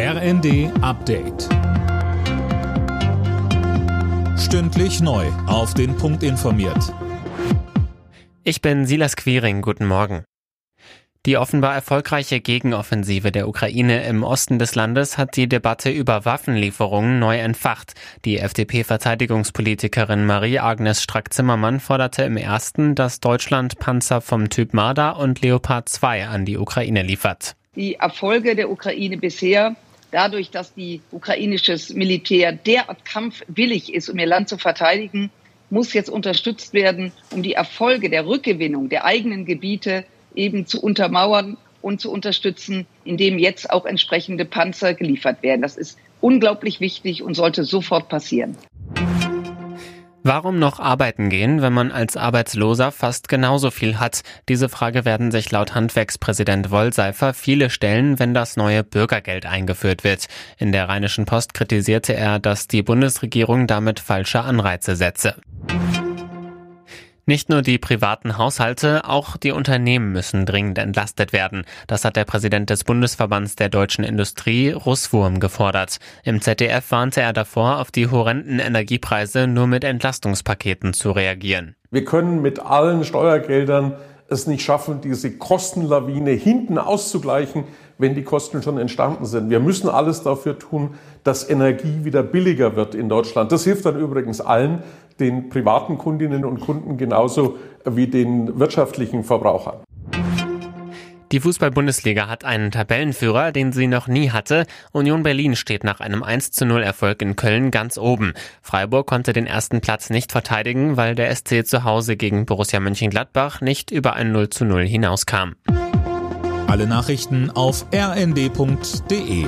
RND Update. Stündlich neu. Auf den Punkt informiert. Ich bin Silas Quiring. Guten Morgen. Die offenbar erfolgreiche Gegenoffensive der Ukraine im Osten des Landes hat die Debatte über Waffenlieferungen neu entfacht. Die FDP-Verteidigungspolitikerin Marie-Agnes Strack-Zimmermann forderte im ersten, dass Deutschland Panzer vom Typ Marder und Leopard 2 an die Ukraine liefert. Die Erfolge der Ukraine bisher dadurch, dass die ukrainisches Militär derart kampfwillig ist, um ihr Land zu verteidigen, muss jetzt unterstützt werden, um die Erfolge der Rückgewinnung der eigenen Gebiete eben zu untermauern und zu unterstützen, indem jetzt auch entsprechende Panzer geliefert werden. Das ist unglaublich wichtig und sollte sofort passieren. Warum noch arbeiten gehen, wenn man als Arbeitsloser fast genauso viel hat? Diese Frage werden sich laut Handwerkspräsident Wollseifer viele stellen, wenn das neue Bürgergeld eingeführt wird. In der Rheinischen Post kritisierte er, dass die Bundesregierung damit falsche Anreize setze. Nicht nur die privaten Haushalte, auch die Unternehmen müssen dringend entlastet werden. Das hat der Präsident des Bundesverbands der deutschen Industrie, Russwurm, gefordert. Im ZDF warnte er davor, auf die horrenden Energiepreise nur mit Entlastungspaketen zu reagieren. Wir können mit allen Steuergeldern es nicht schaffen, diese Kostenlawine hinten auszugleichen, wenn die Kosten schon entstanden sind. Wir müssen alles dafür tun, dass Energie wieder billiger wird in Deutschland. Das hilft dann übrigens allen, den privaten Kundinnen und Kunden genauso wie den wirtschaftlichen Verbrauchern. Die Fußball-Bundesliga hat einen Tabellenführer, den sie noch nie hatte. Union Berlin steht nach einem 1 zu 0 Erfolg in Köln ganz oben. Freiburg konnte den ersten Platz nicht verteidigen, weil der SC zu Hause gegen Borussia Mönchengladbach nicht über ein 0 zu 0 hinauskam. Alle Nachrichten auf rnd.de